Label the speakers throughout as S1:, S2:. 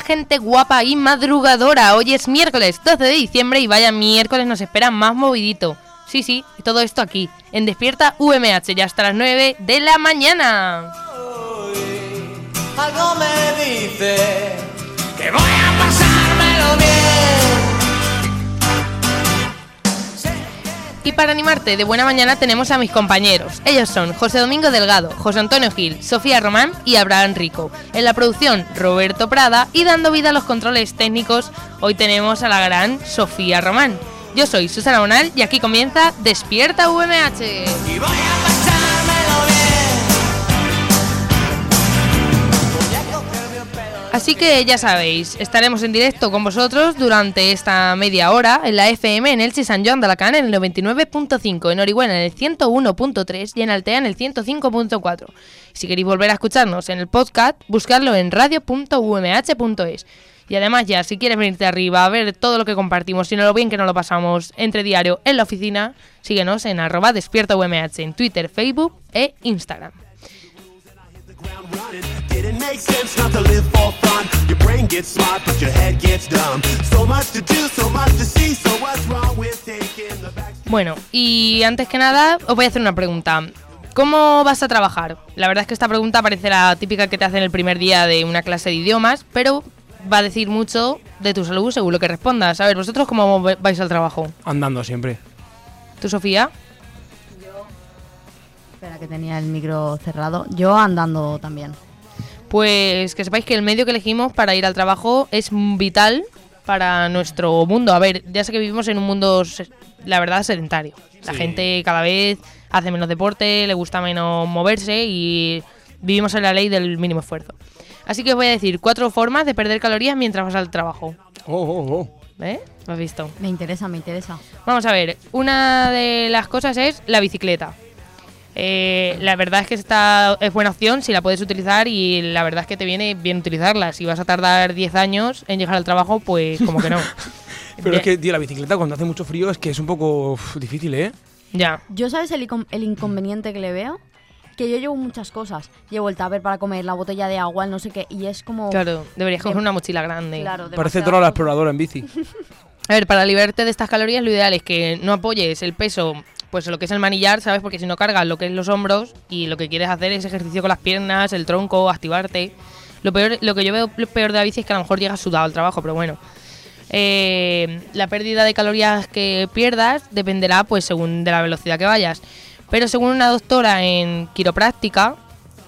S1: Gente guapa y madrugadora. Hoy es miércoles 12 de diciembre y vaya miércoles nos espera más movidito. Sí, sí, todo esto aquí, en Despierta UMH, ya hasta las 9 de la mañana. Y para animarte de buena mañana tenemos a mis compañeros. Ellos son José Domingo Delgado, José Antonio Gil, Sofía Román y Abraham Rico. En la producción, Roberto Prada y dando vida a los controles técnicos, hoy tenemos a la gran Sofía Román. Yo soy Susana Bonal y aquí comienza Despierta UMH. Así que ya sabéis, estaremos en directo con vosotros durante esta media hora en la FM en Elche San Joan de Alacant en el 99.5, en Orihuela en el 101.3 y en Altea en el 105.4. Si queréis volver a escucharnos en el podcast, buscarlo en radio.umh.es. Y además ya, si quieres venirte arriba a ver todo lo que compartimos y no lo bien que nos lo pasamos entre diario en la oficina, síguenos en arroba en Twitter, Facebook e Instagram.
S2: The ground running. Didn't make sense not to live for fun. Your brain gets smart, but your head gets dumb. So much to do, so much to see. So what's wrong with taking the back?
S1: Bueno, y antes que nada, os voy a hacer una pregunta. ¿Cómo vas a trabajar? La verdad es que esta pregunta parece la típica que te hacen el primer día de una clase de idiomas, pero va a decir mucho de tu salud según lo que respondas. A ver, ¿vosotros cómo vais al trabajo?
S3: Andando siempre.
S1: ¿Tú, Sofía?
S4: Espera, que tenía el micro cerrado. Yo andando también.
S1: Pues que sepáis que el medio que elegimos para ir al trabajo es vital para nuestro mundo. A ver, ya sé que vivimos en un mundo, se- la verdad, sedentario. La
S3: Sí.
S1: gente cada vez hace menos deporte, le gusta menos moverse y vivimos en la ley del mínimo esfuerzo. Así que os voy a decir cuatro formas de perder calorías mientras vas al trabajo.
S3: Oh, oh, oh.
S1: ¿Eh? ¿Lo has visto?
S4: Me interesa, me interesa.
S1: Vamos a ver, una de las cosas es la bicicleta. Eh, la verdad es que esta es buena opción si la puedes utilizar y la verdad es que te viene bien utilizarla. Si vas a tardar 10 años en llegar al trabajo, pues como que no.
S5: Pero
S1: Ya-
S5: es que, tío, la bicicleta cuando hace mucho frío es que es un poco uf, difícil, ¿eh?
S1: Ya.
S4: ¿Yo sabes el, incon- el inconveniente que le veo? Que yo llevo muchas cosas. Llevo el tupper para comer, la botella de agua, el no sé qué. Y es como...
S1: Claro, deberías coger
S4: Dem-
S1: una mochila grande.
S4: Claro,
S5: Parece toda la exploradora en bici.
S1: A ver, para liberarte de estas calorías lo ideal es que no apoyes el peso, pues lo que es el manillar, ¿sabes? Porque si no cargas lo que es los hombros y lo que quieres hacer es ejercicio con las piernas, el tronco, activarte. Lo peor, lo que yo veo peor de la bici es que a lo mejor llegas sudado al trabajo, pero bueno. Eh, la pérdida de calorías que pierdas dependerá, pues, según de la velocidad que vayas. Pero según una doctora en quiropráctica,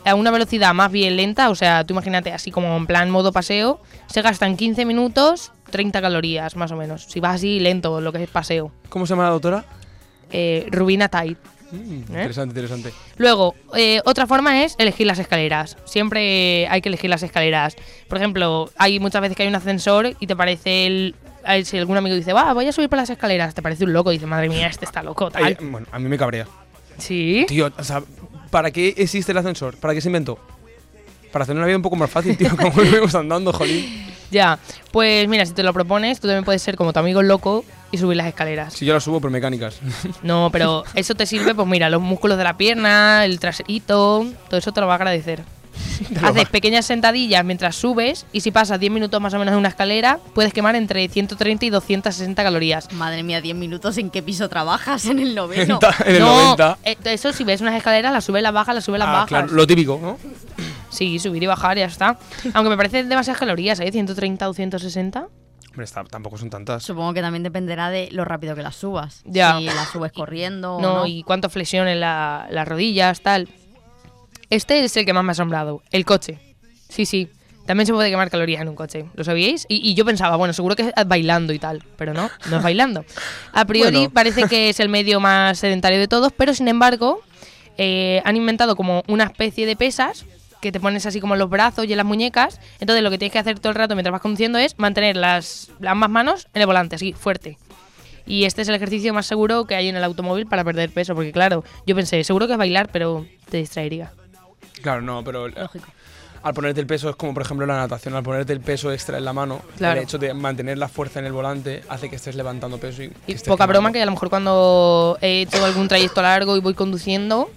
S1: a una velocidad más bien lenta, o sea, tú imagínate así como en plan modo paseo, se gastan 15 minutos 30 calorías más o menos. Si vas así lento, lo que es paseo.
S5: ¿Cómo se llama la doctora?
S1: Eh, Rubina Tide.
S5: Mm, Interesante, interesante.
S1: Luego, eh, otra forma es elegir las escaleras. Siempre hay que elegir las escaleras. Por ejemplo, hay muchas veces que hay un ascensor y te parece el... eh, Si algún amigo dice, va, voy a subir por las escaleras, te parece un loco. Y dice, madre mía, este está loco. Tal.
S5: Ay, bueno, a mí me cabrea.
S1: sí.
S5: Tío, o sea, ¿para qué existe el ascensor? ¿Para qué se inventó? Para hacer una vida un poco más fácil, tío, como volvemos andando, jolín.
S1: Ya. Pues mira, si te lo propones, tú también puedes ser como tu amigo loco y subir las escaleras.
S5: Si yo la subo por mecánicas.
S1: No, pero eso te sirve, pues mira, los músculos de la pierna, el traserito, todo eso te lo va a agradecer. Haces pequeñas sentadillas mientras subes y si pasas 10 minutos más o menos en una escalera, puedes quemar entre 130 y 260 calorías.
S4: Madre mía, 10 minutos. ¿En qué piso trabajas? En el noveno.
S5: en el
S1: no,
S5: 90.
S1: eh, eso si ves unas escaleras, las subes, las bajas, las subes, las
S5: Ah,
S1: bajas.
S5: claro, lo típico, ¿no?
S1: Sí, subir y bajar y ya está. Aunque me parece demasiadas calorías, ¿eh? 130 o 160.
S5: Hombre, está- tampoco son tantas.
S4: Supongo que también dependerá de lo rápido que las subas.
S1: Ya.
S4: Si las subes corriendo o
S1: No,
S4: no.
S1: y cuánto flexiones la- las rodillas, tal. Este es el que más me ha asombrado, el coche. Sí, sí. También se puede quemar calorías en un coche. ¿Lo sabíais? Y, y yo pensaba, bueno, seguro que es bailando y tal. Pero no, no es bailando. A priori
S5: Bueno.
S1: parece que es el medio más sedentario de todos, pero sin embargo, eh, han inventado como una especie de pesas que te pones así como en los brazos y en las muñecas. Entonces lo que tienes que hacer todo el rato mientras vas conduciendo es mantener las, ambas manos en el volante, así, fuerte. Y este es el ejercicio más seguro que hay en el automóvil para perder peso, porque claro, yo pensé, seguro que es bailar, pero te distraería.
S5: Claro, no, pero eh,
S4: Lógico.
S5: al ponerte el peso es como por ejemplo la natación, al ponerte el peso extra en la mano,
S1: Claro.
S5: el hecho de mantener la fuerza en el volante hace que estés levantando peso y,
S1: Y poca
S5: quemando.
S1: broma que a lo mejor cuando he hecho algún trayecto largo y voy conduciendo,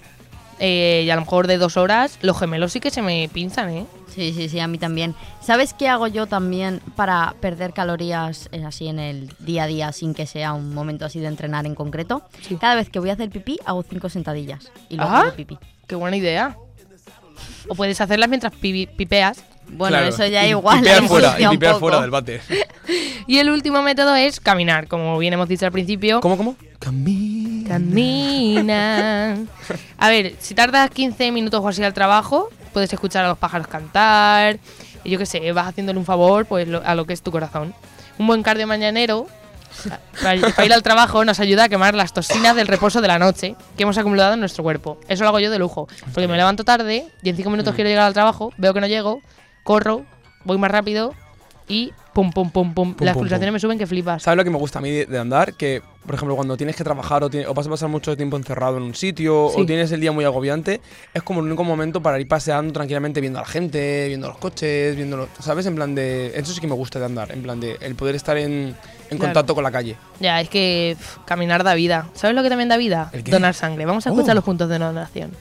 S1: eh, y a lo mejor de dos horas, los gemelos sí que se me pinzan, ¿eh?
S4: Sí, sí, sí, a mí también. ¿Sabes qué hago yo también para perder calorías eh, así en el día a día sin que sea un momento así de entrenar en concreto?
S1: Sí.
S4: Cada vez que voy a hacer pipí hago cinco sentadillas y luego
S1: Ajá.
S4: hago pipí.
S1: Qué buena idea. O puedes hacerlas mientras pi- pipeas.
S4: Bueno,
S5: Claro,
S4: eso ya
S5: y
S4: igual.
S5: pipear fuera, y pipear fuera del bate.
S1: Y el último método es caminar, como bien hemos dicho al principio.
S5: ¿Cómo, cómo? Camina.
S1: Camina. A ver, si tardas 15 minutos o así al trabajo, puedes escuchar a los pájaros cantar. Y yo qué sé, vas haciéndole un favor pues lo- a lo que es tu corazón. Un buen cardio mañanero para, para ir al trabajo nos ayuda a quemar las toxinas del reposo de la noche que hemos acumulado en nuestro cuerpo. Eso lo hago yo de lujo. Porque me levanto tarde y en 5 minutos quiero llegar al trabajo, veo que no llego, corro, voy más rápido y pum, pum, pum, pum.
S5: Pum,
S1: las
S5: pum,
S1: pulsaciones
S5: pum.
S1: me suben que flipas.
S5: ¿Sabes lo que me gusta a mí de, de andar? Que, por ejemplo, cuando tienes que trabajar o, vas a pasar mucho tiempo encerrado en un sitio
S1: Sí.
S5: o tienes el día muy agobiante, es como el único momento para ir paseando tranquilamente viendo a la gente, viendo los coches, viendo los, ¿Sabes? En plan de... Eso sí que me gusta de andar, en plan de el poder estar en, contacto con la calle.
S1: Ya, es que pf, caminar da vida. ¿Sabes lo que también da vida?
S5: ¿El qué?
S1: Donar sangre. Vamos a escuchar
S5: Oh.
S1: los puntos de donación.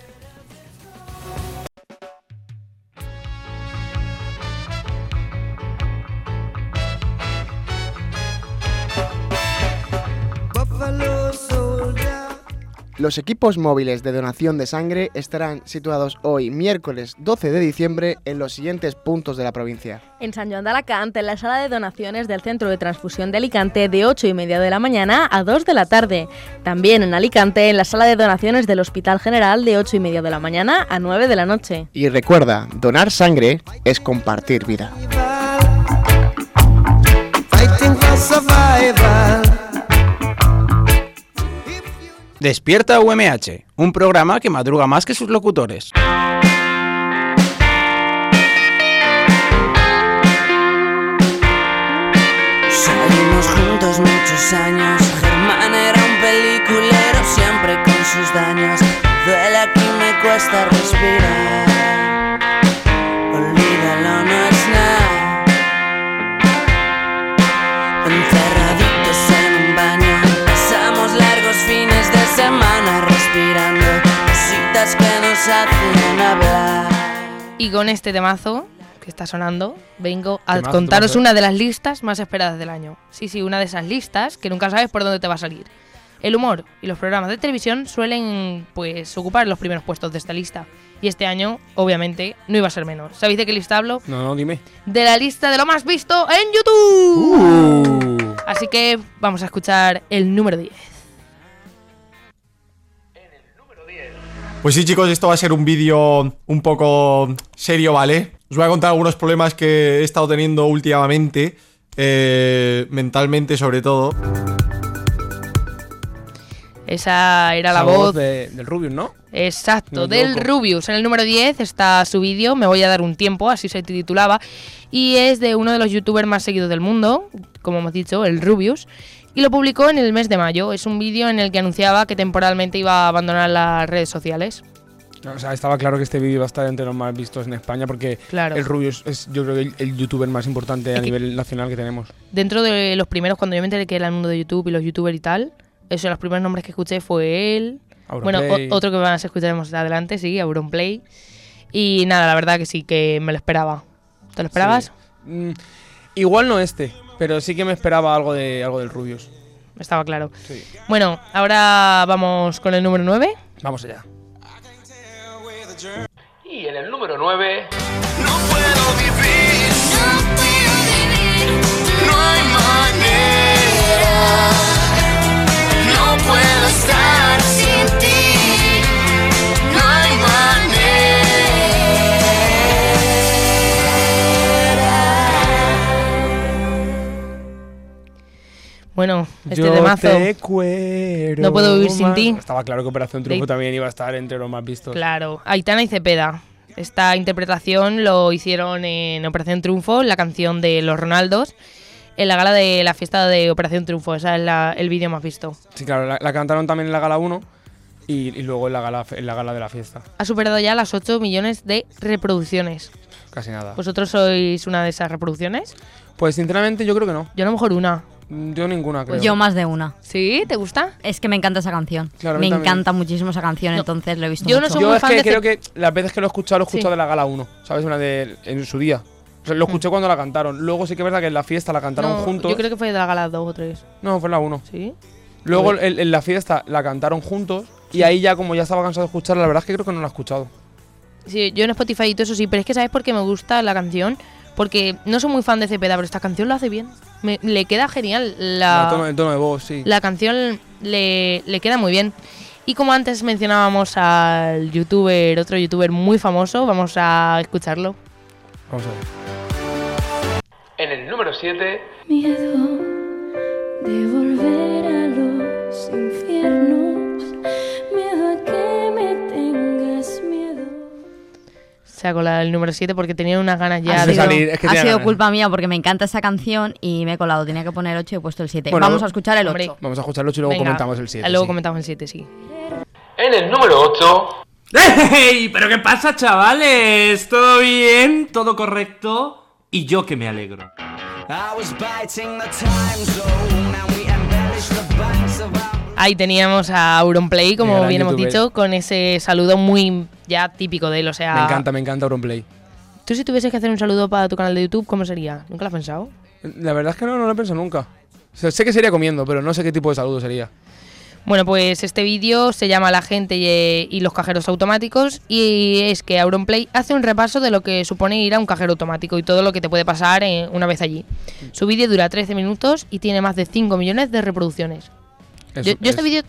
S6: Los equipos móviles de donación de sangre estarán situados hoy, miércoles 12 de diciembre, en los siguientes puntos de la provincia.
S7: En San Joan de Alacant, en la sala de donaciones del Centro de Transfusión de Alicante, de 8 y media de la mañana a 2 de la tarde. También en Alicante, en la sala de donaciones del Hospital General, de 8 y media de la mañana a 9 de la noche.
S6: Y recuerda, donar sangre es compartir vida.
S3: Despierta UMH, un programa que madruga más que sus locutores.
S8: Salimos juntos muchos años. Germán era un peliculero, siempre con sus daños. Duele aquí, me cuesta respirar. Olvídalo, no es nada. Nos hacen hablar.
S1: Y con este temazo que está sonando, vengo a
S5: Temazo,
S1: contaros
S5: temazo.
S1: una de las listas más esperadas del año. Sí, sí, una de esas listas que nunca sabes por dónde te va a salir. El humor y los programas de televisión suelen, pues, ocupar los primeros puestos de esta lista. Y este año, obviamente, no iba a ser menos. ¿Sabéis de qué lista hablo?
S5: No, no, dime.
S1: De la lista de lo más visto en YouTube.
S5: Uh.
S1: Así que vamos a escuchar el número 10.
S9: Pues sí, chicos, esto va a ser un vídeo un poco serio, ¿vale? Os voy a contar algunos problemas que he estado teniendo últimamente, eh, mentalmente sobre todo.
S1: Esa era la
S5: Esa
S1: voz
S5: de- del Rubius, ¿no?
S1: Exacto, del. Rubius. En el número 10 está su vídeo, Me voy a dar un tiempo, así se titulaba, y es de uno de los youtubers más seguidos del mundo, como hemos dicho, el Rubius, y lo publicó en el mes de mayo. Es un vídeo en el que anunciaba que temporalmente iba a abandonar las redes sociales.
S5: O sea, estaba claro que este vídeo va a estar entre los más vistos en España porque
S1: Claro.
S5: el Rubius es, yo creo que el, el youtuber más importante a
S1: Es
S5: nivel nacional que tenemos.
S1: Dentro de los primeros, cuando yo me enteré que era el mundo de YouTube y los youtubers y tal, eso, los primeros nombres que escuché fue él. Bueno, o- otro que más escucharemos adelante, sí, Auronplay. Y nada, la verdad que sí, que me lo esperaba. ¿Te lo esperabas?
S5: Sí. Mm, igual no este, pero sí que me esperaba algo de algo del Rubius.
S1: Estaba claro.
S5: Sí.
S1: Bueno, ahora vamos con el número 9.
S5: Vamos allá.
S10: Y en el número 9.
S2: No puedo vivir, no hay manera. No puedo estar
S1: Bueno, este
S5: Yo
S1: temazo.
S5: te quiero
S1: No puedo vivir sin ti.
S5: Estaba claro que Operación Triunfo
S1: De-
S5: también iba a estar entre los más vistos.
S1: Claro, Aitana y Cepeda. Esta interpretación lo hicieron en Operación Triunfo, la canción de los Ronaldos, en la gala de la fiesta de Operación Triunfo. Ese es la- el vídeo más visto.
S5: Sí, claro, la, la cantaron también en la gala 1 y, y luego en la gala, en la gala de la fiesta.
S1: Ha superado ya las 8 millones de reproducciones.
S5: Casi nada.
S1: ¿Vosotros sois una de esas reproducciones?
S5: Pues sinceramente yo creo que no.
S1: Yo a lo mejor una.
S5: Mm, Yo ninguna, creo.
S4: Yo más de una.
S1: ¿Sí? ¿Te gusta?
S4: Es que me encanta esa canción.
S5: Claro,
S4: me
S5: también.
S4: encanta muchísimo esa canción, entonces lo he visto
S1: yo no soy
S5: Yo
S1: muy
S5: es
S1: fan
S5: que
S1: de
S5: creo que las veces que lo he escuchado, lo he escuchado
S1: Sí.
S5: de la gala 1, ¿sabes? Una de, en su día. O sea, lo escuché cuando la cantaron. Luego sí que es verdad que en la fiesta la cantaron
S1: No,
S5: juntos.
S1: Yo creo que fue de la gala 2 o 3.
S5: No, fue en la 1.
S1: ¿Sí?
S5: Luego en la fiesta la cantaron juntos y ahí ya como ya estaba cansado de escucharla, la verdad es que creo que no la he escuchado.
S1: Sí, yo en Spotify y todo eso sí, pero es que ¿sabes por qué me gusta la canción? Porque no soy muy fan de Cepeda, pero esta canción lo hace bien. Me- le queda genial. La,
S5: El, tono, el tono de voz, sí.
S1: la canción le, le queda muy bien. Y como antes mencionábamos al youtuber, otro youtuber muy famoso, vamos a escucharlo.
S5: Vamos a ver.
S3: En el número 7,
S11: Miedo de volver a los infiernos.
S1: Saco la, el número 7 porque tenía unas ganas ya
S4: ha
S5: de
S4: sido,
S5: salir, es que
S4: ha sido
S5: ganas.
S4: culpa mía porque me encanta esa canción y me he colado. Tenía que poner 8 y he puesto el 7.
S5: Bueno,
S4: Vamos a escuchar el
S1: hombre.
S4: 8.
S5: Vamos a escucharlo y luego
S1: Venga,
S5: comentamos el 7.
S1: Luego
S5: sí.
S1: comentamos el 7, sí.
S3: en el número 8,
S10: ¡Ey! ¿Pero qué pasa, chavales? ¿Todo bien? ¿Todo correcto? Y yo que me alegro.
S1: Ahí teníamos a Auronplay, como bien hemos dicho, con ese saludo muy ya típico de él. O sea,
S5: Me encanta, me encanta Auronplay.
S1: tú si tuvieses que hacer un saludo para tu canal de YouTube, ¿cómo sería? ¿Nunca lo has pensado?
S5: La verdad es que no, no lo he pensado nunca. O sea, sé que sería comiendo, pero no sé qué tipo de saludo sería.
S1: Bueno, pues este vídeo se llama La gente y, y los cajeros automáticos y es que Auronplay hace un repaso de lo que supone ir a un cajero automático y todo lo que te puede pasar eh, una vez allí. Su vídeo dura 13 minutos y tiene más de 5 millones de reproducciones.
S5: Es-
S1: yo yo este
S5: es-
S1: vídeo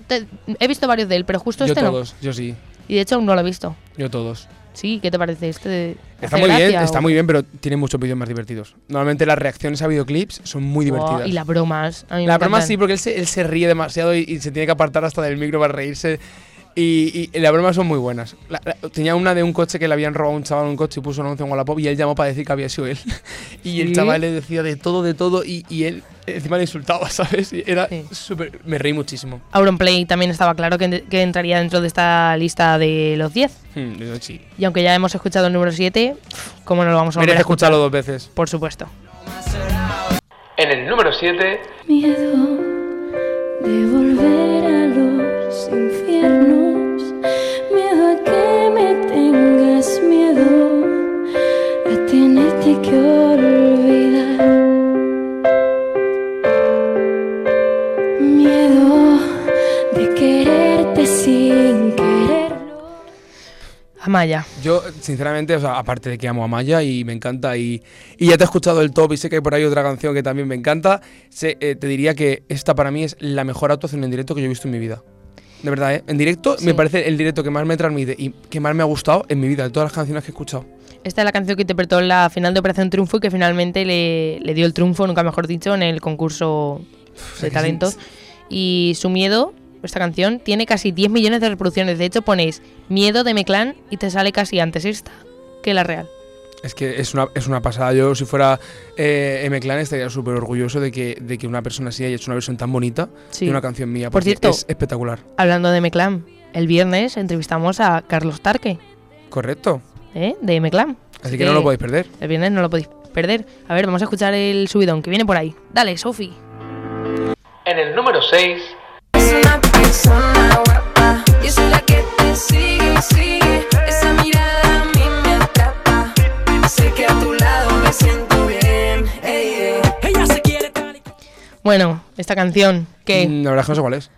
S1: he visto varios de él, pero justo
S5: Yo
S1: este
S5: todos, yo sí.
S1: no. Y de hecho aún no lo he visto.
S5: Yo todos.
S1: Sí, ¿qué te parece este?
S5: Está
S1: ¿Hace
S5: muy bien, está muy bien, pero tiene muchos vídeos más divertidos. Normalmente las reacciones a videoclips son muy divertidas.
S1: y las bromas. a mí me
S5: La broma
S1: encantan.
S5: sí, porque él se, él se ríe demasiado y, y se tiene que apartar hasta del micro para reírse. Y, y las bromas son muy buenas. La- la- tenía una de un coche que le habían robado a un chaval un coche y puso un anuncio en Wallapop y él llamó para decir que había sido él. y el
S1: ¿Sí?
S5: chaval le decía de todo, de todo y, y él encima le insultaba, ¿sabes? Y era
S1: Sí.
S5: súper... Me reí muchísimo.
S1: Auronplay también estaba claro que, que entraría dentro de esta lista de los 10.
S5: Hmm, sí.
S1: Y aunque ya hemos escuchado el número 7, ¿cómo no lo vamos a volver a escuchar?
S5: escucharlo dos veces.
S1: Por supuesto.
S3: en el número 7,
S11: Miedo de volver
S1: Amaya.
S5: Yo, sinceramente, o sea, aparte de que amo a Maya y me encanta, y, y ya te he escuchado el top y sé que hay por ahí otra canción que también me encanta, sé, eh, te diría que esta para mí es la mejor actuación en directo que yo he visto en mi vida. De verdad, ¿eh? En directo
S1: Sí.
S5: me parece el directo que más me transmite y que más me ha gustado en mi vida, de todas las canciones que he escuchado.
S1: Esta es la canción que interpretó en la final de Operación Triunfo y que finalmente le, le dio el triunfo, nunca mejor dicho, en el concurso de talentos. Y su miedo, esta canción, tiene casi 10 millones de reproducciones. De hecho, ponéis miedo de Meclán y te sale casi antes esta que la real.
S5: Es que es una, es una pasada. Yo, si fuera eh, M-Clan, estaría súper orgulloso de que, de que una persona así haya hecho una versión tan bonita
S1: Sí.
S5: de una canción mía.
S1: Por
S5: porque
S1: cierto-
S5: es espectacular.
S1: Hablando de Meclán, el viernes entrevistamos a Carlos Tarque,
S5: Correcto.
S1: ¿eh? de Meclán.
S5: Así que no lo podéis perder.
S1: El viernes no lo podéis perder. A ver, vamos a escuchar el subidón que viene por ahí. Dale, Sofi.
S3: en el número 6,
S11: Es una persona guapa. Yo soy la que te sigue, sigue. Esa mirada a mí me atrapa. Sé que a tu lado me siento bien. ey, ey. Ella se quiere tal y
S1: Bueno, esta canción que
S5: Mm, La verdad es que no sé cuál es.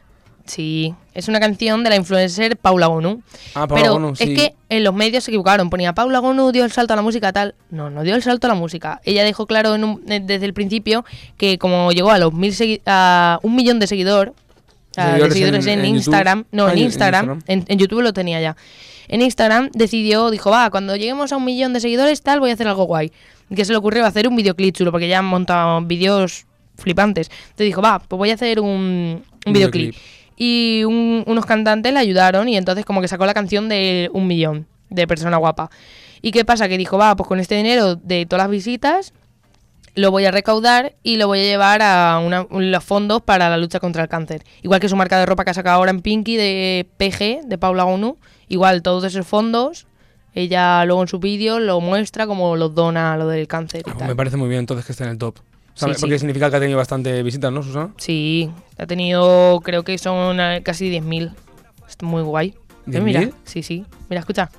S1: sí, es una canción de la influencer Paula Gonu.
S5: Ah, Paula
S1: Pero
S5: Gonu, sí.
S1: es que en los medios se equivocaron. Ponía Paula Gonu dio el salto a la música tal. No, no dio el salto a la música. Ella dejó claro en un- eh, desde el principio que como llegó a los mil a un millón de seguidor, de
S5: Seguidores
S1: seguidores
S5: en-
S1: en,
S5: en YouTube.
S1: Instagram, no,
S5: Ah,
S1: en
S5: en
S1: Instagram, en, YouTube lo tenía ya. En Instagram decidió, dijo, va, cuando lleguemos a un millón de seguidores tal, voy a hacer algo guay. ¿Qué se le ocurrió? Hacer un videoclip chulo, porque ya han montado vídeos flipantes. Entonces dijo, va, pues voy a hacer un, un videoclip.
S5: Videoclip.
S1: Y un- unos cantantes le ayudaron y entonces como que sacó la canción de un millón de persona guapa. ¿Y qué pasa? Que dijo, va, pues con este dinero de todas las visitas lo voy a recaudar y lo voy a llevar a una- los fondos para la lucha contra el cáncer. Igual que su marca de ropa que ha sacado ahora en Pinky de PG, de Paula Gonu. Igual todos esos fondos, ella luego en su vídeo lo muestra como los dona a lo del cáncer y
S5: Ah,
S1: tal.
S5: Me parece muy bien entonces que esté en el top. ¿Sabes?
S1: Sí,
S5: Porque
S1: sí.
S5: significa que ha tenido bastante visitas, ¿no, Susana?
S1: Sí, ha tenido, creo que son eh, casi 10.000. Es muy guay. Eh, mira,
S5: ¿10.000?
S1: sí, sí. Mira, escucha.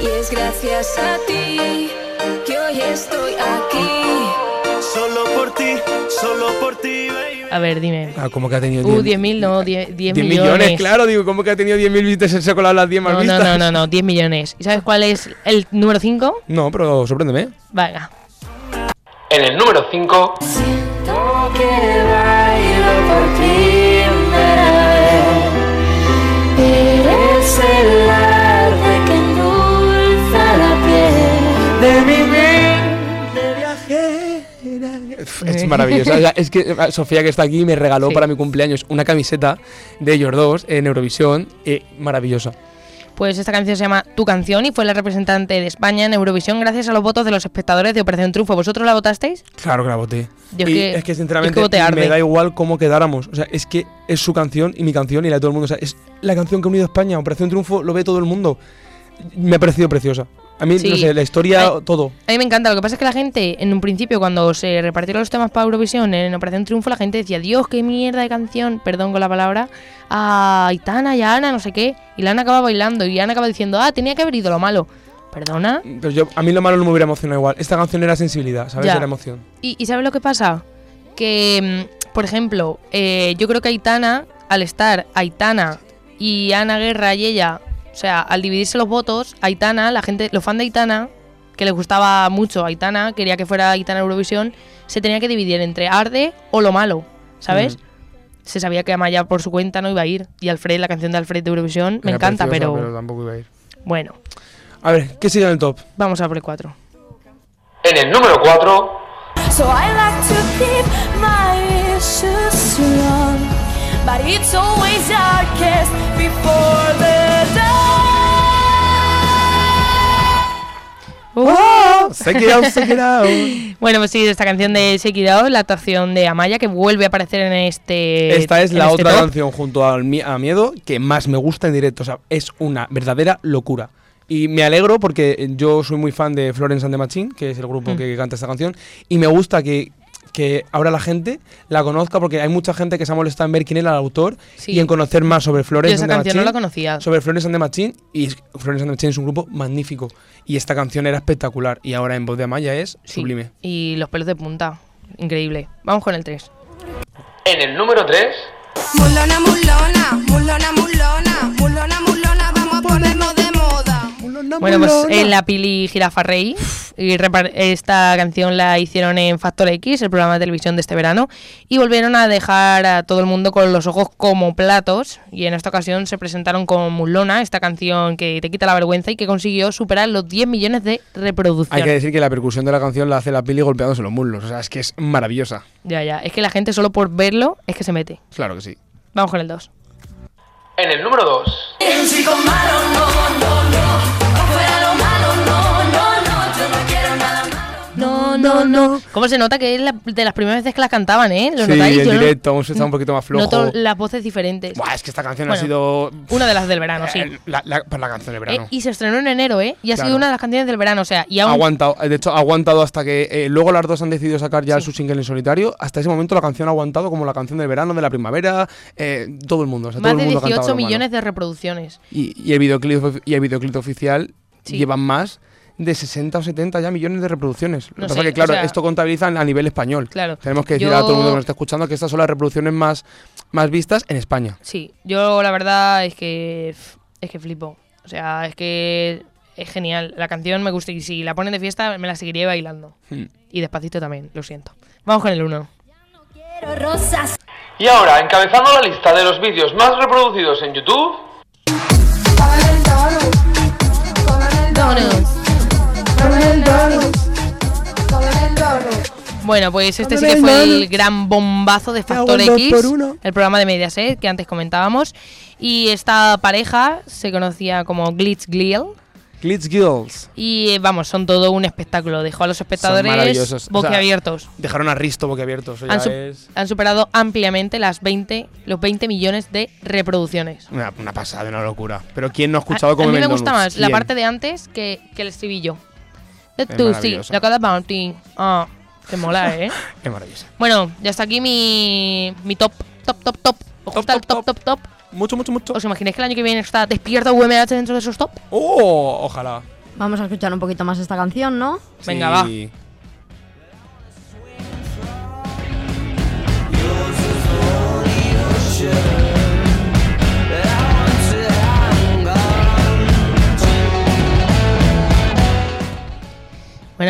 S11: Y es gracias a ti que hoy estoy aquí.
S2: Solo por ti, solo por ti, baby.
S1: A ver, dime.
S5: Ah, como que ha tenido
S1: Uh,
S5: 10
S1: 10.000 no, 10, 10
S5: 10
S1: millones.
S5: millones, claro, digo, ¿cómo que ha tenido 10.000 visitas y se ha colado las 10 más
S1: No, no,
S5: vistas?
S1: no, no, no, 10 millones. ¿Y sabes cuál es el número 5?
S5: No, pero sorpréndeme.
S1: Venga.
S3: En el número 5,
S11: Siento que bailo
S5: Es maravilloso. O sea, es que eh, Sofía, que está aquí, me regaló
S1: Sí.
S5: para mi cumpleaños una camiseta de ellos dos en Eurovisión. eh, maravillosa.
S1: Pues esta canción se llama Tu canción y fue la representante de España en Eurovisión gracias a los votos de los espectadores de Operación Triunfo. ¿Vosotros la votasteis?
S5: Claro que la voté.
S1: Yo es
S5: Y
S1: que-
S5: es que
S1: es
S5: sinceramente
S1: que
S5: me da igual cómo quedáramos. O sea, es que es su canción y mi canción y la de todo el mundo. O sea, es la canción que ha unido a España. Operación Triunfo lo ve todo el mundo. Me ha parecido preciosa. A mí,
S1: Sí.
S5: no sé, la historia,
S1: Ay.
S5: todo.
S1: A mí me encanta. Lo que pasa es que la gente, en un principio, cuando se repartieron los temas para Eurovisión en Operación Triunfo, la gente decía, Dios, qué mierda de canción, perdón con la palabra, a Aitana y a Ana, no sé qué. Y la Ana acaba bailando y Ana acaba diciendo, ah, tenía que haber ido lo malo. ¿Perdona?
S5: Pero yo, a mí lo malo no me hubiera emocionado igual. Esta canción era sensibilidad, ¿sabes?
S1: Ya.
S5: Era emoción.
S1: ¿Y, y sabes lo que pasa? Que, mm, por ejemplo, eh, yo creo que Aitana, al estar Aitana y Ana Guerra y ella, o sea, al dividirse los votos, Aitana, la gente, los fans de Aitana, que les gustaba mucho Aitana, quería que fuera Aitana Eurovisión, se tenía que dividir entre Arde o lo malo, ¿sabes? Se sabía que Amaya por su cuenta no iba a ir. Y Alfred, la canción de Alfred de Eurovisión, me encanta,
S5: preciosa,
S1: pero,
S5: tampoco iba a ir.
S1: bueno,
S5: A ver, ¿qué sigue en el top?
S1: vamos a por el 4.
S3: en el número 4,
S11: So I like to keep my issues strong, but it's always darkest before the dawn.
S5: Shake it out, shake it out.
S1: Bueno, pues sí, esta canción de Shake It Out, la actuación de Amaya, que vuelve a aparecer en este.
S5: Esta es la
S1: este
S5: otra
S1: top.
S5: canción junto a Miedo que más me gusta en directo. O sea, es una verdadera locura. Y me alegro porque yo soy muy fan de Florence and the Machine, que es el grupo
S1: Mm.
S5: que canta esta canción. Y me gusta que, que ahora la gente la conozca porque hay mucha gente que se ha molestado en ver quién era el autor
S1: Sí.
S5: y en conocer más sobre
S1: Yo
S5: Florence
S1: esa
S5: and the
S1: canción no
S5: Machine.
S1: la conocía.
S5: sobre Florence and the Machine y es- Florence and the Machine es un grupo magnífico y esta canción era espectacular y ahora en voz de Amaya es
S1: Sí.
S5: sublime.
S1: Y los pelos de punta. Increíble. Vamos con el 3.
S3: en el número 3,
S11: Mulona, mulona, mulona, mulona, mulona, mulona, vamos a moda.
S1: Bueno, pues en la Pili Jirafa Rey. Y esta canción la hicieron en Factor X, el programa de televisión de este verano. Y volvieron a dejar a todo el mundo con los ojos como platos. Y en esta ocasión se presentaron con Mulona, esta canción que te quita la vergüenza y que consiguió superar los 10 millones de
S5: Hay
S1: reproducciones.
S5: que decir que la percusión de la canción la hace la Pili golpeándose los muslos. O sea, es que es maravillosa.
S1: Ya, ya. Es que la gente solo por verlo es que se mete.
S5: Claro que sí.
S1: Vamos con el 2.
S3: en el número 2,
S11: No, no, no.
S1: ¿Cómo se nota que es la- de las primeras veces que las cantaban, eh? ¿Lo
S5: sí,
S1: notáis?
S5: en
S1: Yo no-
S5: directo estado un poquito más flojo.
S1: Noto las voces diferentes.
S5: Buah, es que esta canción
S1: Bueno,
S5: ha sido...
S1: Una de las del verano, sí.
S5: eh, La, la- para la canción de
S1: Eh,
S5: verano.
S1: y se estrenó en enero, ¿eh? Y ha
S5: Claro.
S1: sido una de las canciones del verano, o sea, y
S5: Ha
S1: aún...
S5: aguantado, eh, de hecho, ha aguantado hasta que eh, luego las dos han decidido sacar ya
S1: Sí.
S5: su single en solitario. Hasta ese momento la canción ha aguantado como la canción del verano, de la primavera, eh, todo el mundo. O sea,
S1: más
S5: todo
S1: de
S5: el mundo cantado
S1: 18
S5: lo malo.
S1: millones de reproducciones.
S5: Y, y el videoclip, y el videoclip oficial
S1: Sí.
S5: llevan más de 60 o 70 ya millones de reproducciones. Lo
S1: No
S5: que pasa
S1: sé,
S5: que, claro,
S1: o sea-
S5: esto contabiliza a nivel español.
S1: Claro.
S5: Tenemos que decir
S1: Yo-
S5: a todo el mundo que nos está escuchando que estas son las reproducciones más, más vistas en España.
S1: Sí, yo la verdad es que... Es que flipo. O sea, es que es genial. La canción me gusta y si la ponen de fiesta me la seguiría bailando.
S5: Hmm.
S1: Y despacito también, lo siento. Vamos con el 1.
S11: Quiero rosas.
S3: y ahora encabezando la lista de los vídeos más reproducidos en YouTube,
S1: Bueno, pues este sí que fue el gran bombazo de Factor X, el programa de Mediaset que antes comentábamos. Y esta pareja se conocía como Glitz Gliel.
S5: Glitz Girls.
S1: Y eh, vamos, son todo un espectáculo. Dejó a los espectadores
S5: maravillosos. O sea,
S1: boquiabiertos.
S5: Dejaron a Risto boquiabierto. Eso ya
S1: Han, su-
S5: es
S1: han superado ampliamente las 20, los 20 millones de reproducciones.
S5: una, una pasada, una locura. Pero ¿quién no ha
S1: A,
S5: escuchado
S1: a
S5: como
S1: mí me gusta más la parte de antes que, que el estribillo. Tú, sí, la cada bounty. Ah, te mola, ¿eh?
S5: Es maravillosa.
S1: Bueno, ya está aquí mi, mi top, top, top, top. ¿Os gusta el top, top, top?
S5: Mucho, mucho, mucho.
S1: ¿Os imagináis que el año que viene está despierta UMH dentro de esos top?
S5: ¡Oh! Ojalá.
S4: Vamos a escuchar un poquito más esta canción, ¿no?
S1: Venga,
S5: Sí.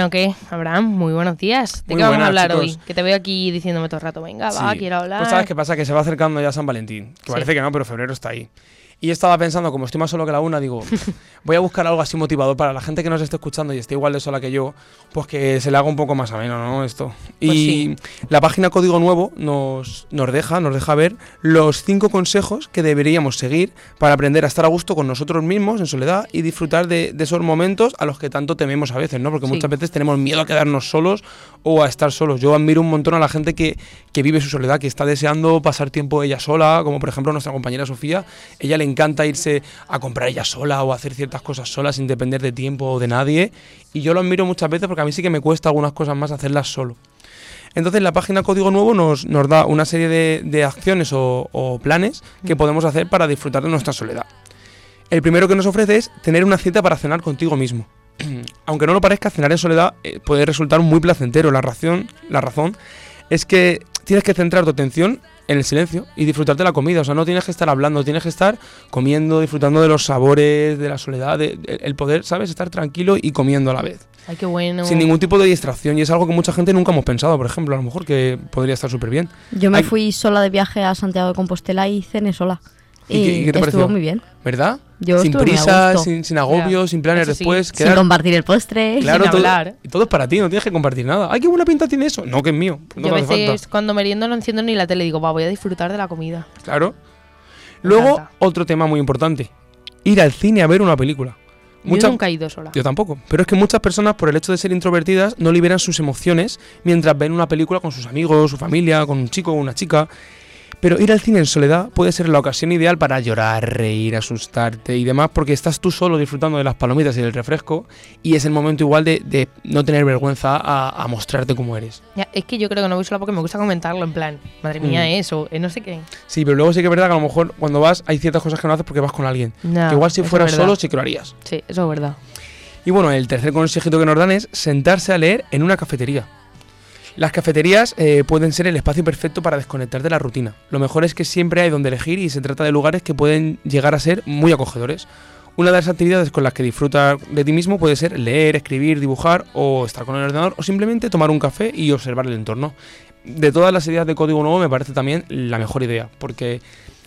S1: Bueno, ¿qué? Abraham, muy buenos días. ¿De
S5: Muy
S1: qué vamos a hablar
S5: chicos.
S1: hoy? Que te veo aquí diciéndome todo el rato. Venga, va,
S5: Sí.
S1: quiero hablar.
S5: Pues sabes qué pasa, que se va acercando ya San Valentín. Que
S1: Sí.
S5: parece que no, pero febrero está ahí. Y estaba pensando, como estoy más solo que la una, digo, voy a buscar algo así motivador para la gente que nos esté escuchando y esté igual de sola que yo, pues que se le haga un poco más ameno, ¿no? Esto.
S1: Pues
S5: y la página Código Nuevo nos, nos deja, nos deja ver los cinco consejos que deberíamos seguir para aprender a estar a gusto con nosotros mismos en soledad y disfrutar de, de esos momentos a los que tanto tememos a veces, ¿no? Porque
S1: Sí.
S5: muchas veces tenemos miedo a quedarnos solos o a estar solos. Yo admiro un montón a la gente que, que vive su soledad, que está deseando pasar tiempo ella sola, como por ejemplo nuestra compañera Sofía. Ella le encanta irse a comprar ella sola o hacer ciertas cosas solas sin depender de tiempo o de nadie. Y yo lo admiro muchas veces porque a mí sí que me cuesta algunas cosas más hacerlas solo. Entonces la página Código Nuevo nos, nos da una serie de, de acciones o, o planes que podemos hacer para disfrutar de nuestra soledad. El primero que nos ofrece es tener una cita para cenar contigo mismo. Aunque no lo parezca, cenar en soledad eh, puede resultar muy placentero. La razón, la razón es que tienes que centrar tu atención en el silencio y disfrutar de la comida. O sea, no tienes que estar hablando, tienes que estar comiendo, disfrutando de los sabores, de la soledad, de- de- el poder, ¿sabes? Estar tranquilo y comiendo a la vez.
S1: Ay, qué bueno.
S5: Sin ningún tipo de distracción. Y es algo que mucha gente nunca hemos pensado, por ejemplo, a lo mejor que podría estar súper bien.
S4: Yo me
S5: Hay-
S4: fui sola de viaje a Santiago de Compostela y cené sola.
S5: ¿Y qué- y qué te
S4: estuvo
S5: pareció?
S4: muy bien.
S5: ¿Verdad?
S4: Yo
S5: sin
S4: estuve muy a
S5: prisas,
S4: gusto.
S5: sin, sin agobios, sin planes
S1: Eso sí.
S5: después.
S4: Sin
S5: quedar-
S4: compartir el postre.
S5: claro,
S1: sin
S5: todo,
S1: hablar.
S5: y todo es para ti, no tienes que compartir nada. ¡Ay, qué buena pinta tiene eso! No, que es mío. No
S1: Yo a
S5: te hace
S1: veces
S5: falta.
S1: cuando meriendo no enciendo ni la tele digo, va, voy a disfrutar de la comida.
S5: Claro. Luego,
S1: encanta.
S5: otro tema muy importante. Ir al cine a ver una película. Mucha-
S1: Yo nunca he ido sola.
S5: Yo tampoco. Pero es que muchas personas, por el hecho de ser introvertidas, no liberan sus emociones mientras ven una película con sus amigos, su familia, con un chico o una chica. Pero ir al cine en soledad puede ser la ocasión ideal para llorar, reír, asustarte y demás, porque estás tú solo disfrutando de las palomitas y del refresco, y es el momento igual de, de no tener vergüenza a, a mostrarte cómo eres.
S1: Ya, es que yo creo que no voy sola porque me gusta comentarlo en plan, madre mía,
S5: Mm.
S1: eso, eh, no sé qué.
S5: Sí, pero luego sí que es verdad que a lo mejor cuando vas hay ciertas cosas que no haces porque vas con alguien.
S1: No,
S5: que igual si fueras solo sí que lo harías.
S1: Sí, eso es verdad.
S5: Y bueno, el tercer consejito que nos dan es sentarse a leer en una cafetería. Las cafeterías eh, pueden ser el espacio perfecto para desconectar de la rutina. Lo mejor es que siempre hay donde elegir y se trata de lugares que pueden llegar a ser muy acogedores. Una de las actividades con las que disfrutar de ti mismo puede ser leer, escribir, dibujar o estar con el ordenador o simplemente tomar un café y observar el entorno. De todas las ideas de código nuevo me parece también la mejor idea, porque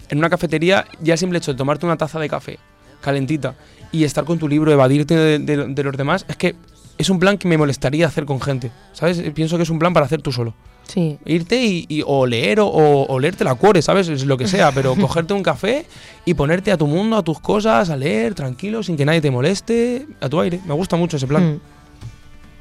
S5: en una cafetería ya simple hecho de tomarte una taza de café calentita y estar con tu libro, evadirte de- de los demás, es que es un plan que me molestaría hacer con gente, ¿sabes? Pienso que es un plan para hacer tú solo.
S1: Sí.
S5: Irte y, y- o leer o, o, o leerte la cuore, ¿sabes? Es lo que sea, pero cogerte un café y ponerte a tu mundo, a tus cosas, a leer tranquilo, sin que nadie te moleste, a tu aire. Me gusta mucho ese plan.
S1: Mm.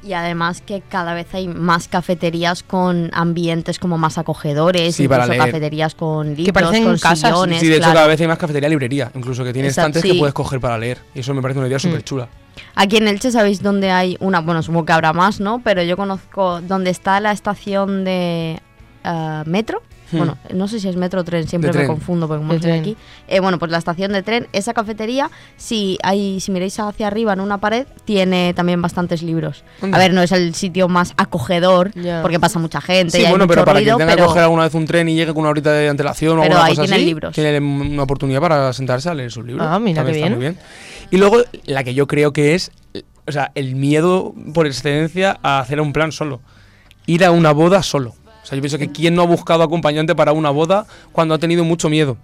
S4: Y además que cada vez hay más cafeterías con ambientes como más acogedores,
S5: Sí, para
S4: incluso
S5: leer.
S4: cafeterías con libros,
S1: parecen
S4: con
S1: casas.
S4: sillones,
S5: sí, de hecho
S4: claro.
S5: cada vez hay más cafetería librería, incluso que tiene
S4: Exacto,
S5: estantes que puedes coger para leer. Y eso me parece una idea súper chula.
S4: Aquí en Elche sabéis dónde hay una, bueno, supongo que habrá más, ¿no? Pero yo conozco donde está la estación de eh, metro.
S5: Hmm.
S4: Bueno, no sé si es metro o tren, siempre
S5: De
S4: me
S5: tren.
S4: confundo porque como
S1: De
S4: estoy
S1: tren.
S4: aquí. Eh, bueno, pues la estación de tren, esa cafetería, si hay, si miráis hacia arriba en una pared, tiene también bastantes libros. A ver, no es el sitio más acogedor porque pasa mucha gente. y
S5: Sí,
S4: hay
S5: bueno,
S4: mucho
S5: pero para
S4: ruido,
S5: quien tenga
S4: pero
S5: que coger alguna vez un tren y llegue con una horita de antelación o
S4: Pero
S5: alguna
S4: ahí
S5: cosa
S4: tienen
S5: así,
S4: libros.
S5: tiene una oportunidad para sentarse a leer sus libros.
S1: Ah, mira
S5: También
S1: qué
S5: está
S1: bien.
S5: muy bien. Y luego, la que yo creo que es, o sea, el miedo por excelencia a hacer un plan solo. Ir a una boda solo. O sea, yo pienso que quién no ha buscado acompañante para una boda cuando ha tenido mucho miedo.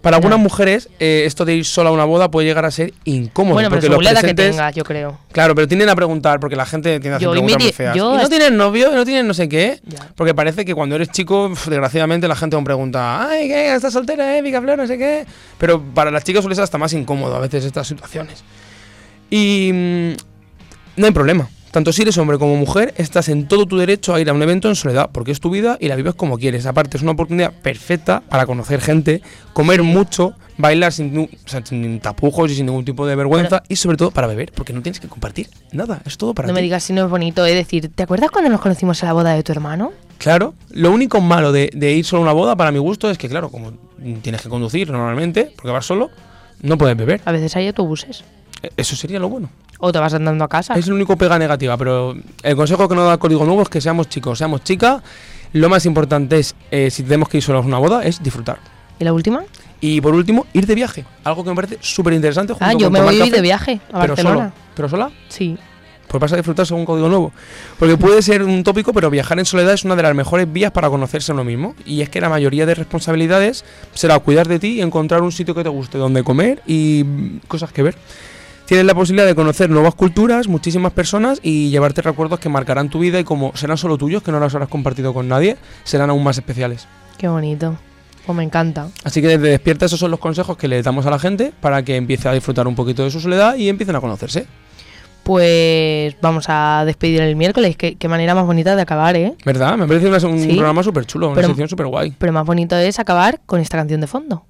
S5: Para algunas
S1: No.
S5: mujeres, eh, esto de ir sola a una boda puede llegar a ser incómodo.
S1: Bueno, pero
S5: porque
S1: según
S5: los
S1: la edad que
S5: presentes-
S1: tengas, yo creo.
S5: Claro, pero tienden a preguntar, porque la gente tiende a hacer
S1: Yo
S5: preguntas muy feas.
S1: yo
S5: ¿Y no tienes novio? ¿Y no tienes no sé qué?
S1: Ya.
S5: Porque parece que cuando eres chico, desgraciadamente, la gente aún pregunta, ay, ¿qué? ¿Estás soltera, eh? Flor, no sé qué. Pero para las chicas suele ser hasta más incómodo a veces estas situaciones. Y mm, no hay problema. Tanto si eres hombre como mujer, estás en todo tu derecho a ir a un evento en soledad, porque es tu vida y la vives como quieres. Aparte, es una oportunidad perfecta para conocer gente, comer mucho, bailar sin, o sea, sin tapujos y sin ningún tipo de vergüenza, y sobre todo para beber, porque no tienes que compartir nada, es todo para
S1: No me
S5: ti.
S1: digas si no es bonito, es decir, ¿te acuerdas cuando nos conocimos en la boda de tu hermano?
S5: Claro, lo único malo de, de ir solo a una boda, para mi gusto, es que, claro, como tienes que conducir normalmente, porque vas solo, no puedes beber.
S1: A veces hay autobuses.
S5: Eso sería lo bueno.
S1: O te vas andando a casa.
S5: Es el único pega negativa, pero el consejo que nos da el Código Nuevo es que seamos chicos, seamos chicas. Lo más importante es, eh, si tenemos que ir solos a una boda, es disfrutar.
S1: ¿Y la última?
S5: Y por último, ir de viaje. Algo que me parece súper interesante.
S1: Ah, yo me voy de viaje a
S5: pero
S1: Barcelona.
S5: Solo. ¿Pero sola?
S1: Sí.
S5: Pues vas a disfrutar según Código Nuevo. Porque puede ser un tópico, pero viajar en soledad es una de las mejores vías para conocerse a uno mismo. Y es que la mayoría de responsabilidades será cuidar de ti y encontrar un sitio que te guste donde comer y mm, cosas que ver. Tienes la posibilidad de conocer nuevas culturas, muchísimas personas y llevarte recuerdos que marcarán tu vida y como serán solo tuyos, que no los habrás compartido con nadie, serán aún más especiales.
S1: Qué bonito. Pues me encanta.
S5: Así que desde Despierta esos son los consejos que le damos a la gente para que empiece a disfrutar un poquito de su soledad y empiecen a conocerse.
S1: Pues vamos a despedir el miércoles. Qué, qué manera más bonita de acabar, ¿eh?
S5: ¿Verdad? Me parece una- un
S1: Sí.
S5: programa súper chulo, una
S1: Pero-
S5: sección súper guay.
S1: Pero más bonito es acabar con esta canción de fondo.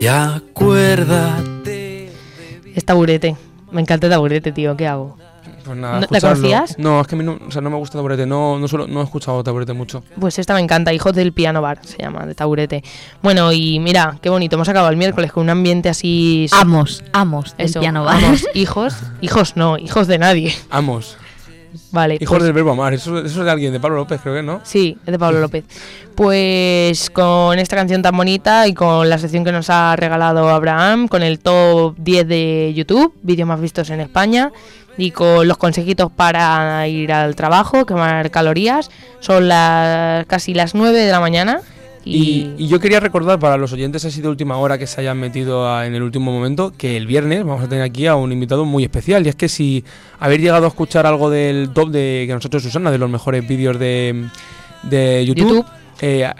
S8: Y acuérdate.
S1: Es taburete. Me encanta el taburete, tío. ¿Qué hago?
S5: Pues nada,
S1: ¿No- ¿La conocías?
S5: No, es que a mí no, o sea, no me gusta Taburete, no, no, suelo- no he escuchado Taburete mucho.
S1: Pues esta me encanta, Hijos del Piano Bar, se llama, de taburete. Bueno, y mira, qué bonito, hemos acabado el miércoles con un ambiente así...
S4: Amos, amos del
S1: Eso,
S4: piano bar.
S1: amos, hijos, hijos no, hijos de nadie.
S5: Amos.
S1: Vale.
S5: Hijos
S1: pues-
S5: del verbo amar, eso, eso es de alguien, de Pablo López, creo que, ¿no?
S1: Sí, es de Pablo López. Pues con esta canción tan bonita y con la sección que nos ha regalado Abraham, con el top 10 de YouTube, vídeos más vistos en España, y con los consejitos para ir al trabajo, quemar calorías, son las casi las 9 de la mañana.
S5: Y, y yo quería recordar para los oyentes así de última hora que se hayan metido a- en el último momento que el viernes vamos a tener aquí a un invitado muy especial. Y es que si habéis llegado a escuchar algo del top de que nosotros Susana, de los mejores vídeos de, de YouTube,
S1: YouTube.
S5: eh,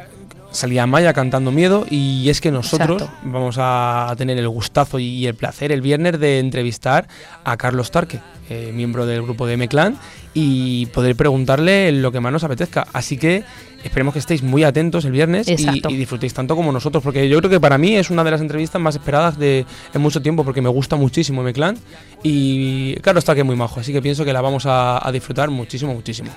S5: salía Maya cantando miedo y es que nosotros
S1: Exacto.
S5: vamos a tener el gustazo y el placer el viernes de entrevistar a Carlos Tarque, eh, miembro del grupo de M-Clan, y poder preguntarle lo que más nos apetezca. Así que esperemos que estéis muy atentos el viernes y, disfrutéis tanto como nosotros, porque yo creo que para mí es una de las entrevistas más esperadas de en mucho tiempo, porque me gusta muchísimo M-Clan y Carlos Tarque es muy majo, así que pienso que la vamos a, a disfrutar muchísimo, muchísimo.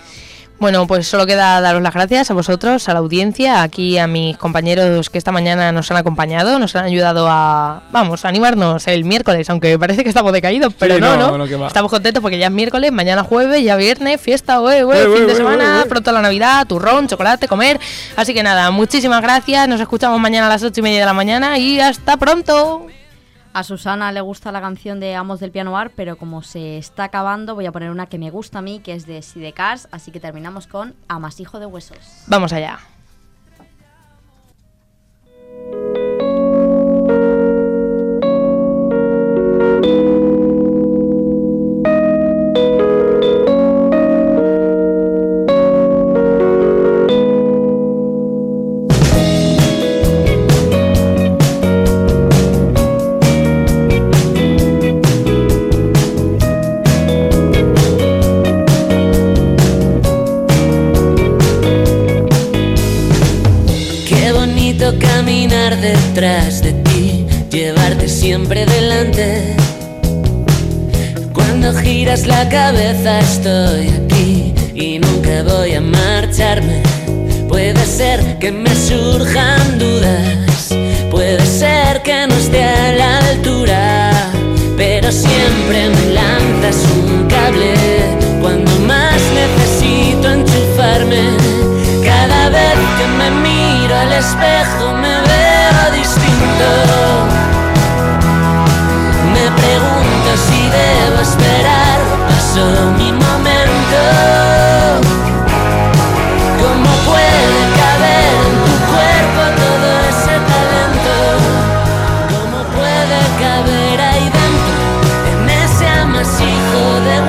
S1: Bueno, pues solo queda daros las gracias a vosotros, a la audiencia, aquí a mis compañeros que esta mañana nos han acompañado, nos han ayudado a, vamos, a animarnos el miércoles, aunque parece que estamos decaídos, pero
S5: Sí,
S1: no,
S5: no,
S1: no. Estamos contentos porque ya es miércoles, mañana jueves, ya viernes, fiesta, güey,
S5: Ué,
S1: fin
S5: ué,
S1: de
S5: ué,
S1: semana,
S5: ué, ué.
S1: pronto la Navidad, turrón, chocolate, comer. Así que nada, muchísimas gracias, nos escuchamos mañana a las ocho y media de la mañana y hasta pronto.
S4: A Susana le gusta la canción de Amos del Piano Bar, pero como se está acabando, voy a poner una que me gusta a mí, que es de Sidecars, así que terminamos con Amasijo de Huesos.
S1: Vamos allá.
S8: caminar detrás de ti, llevarte siempre delante. Cuando giras la cabeza estoy aquí y nunca voy a marcharme. Puede ser que me surjan dudas, puede ser que no esté a la altura, pero siempre me lanzas un cable cuando más necesito enchufarme espejo me vea distinto. Me pregunto si debo esperar, pasó mi momento.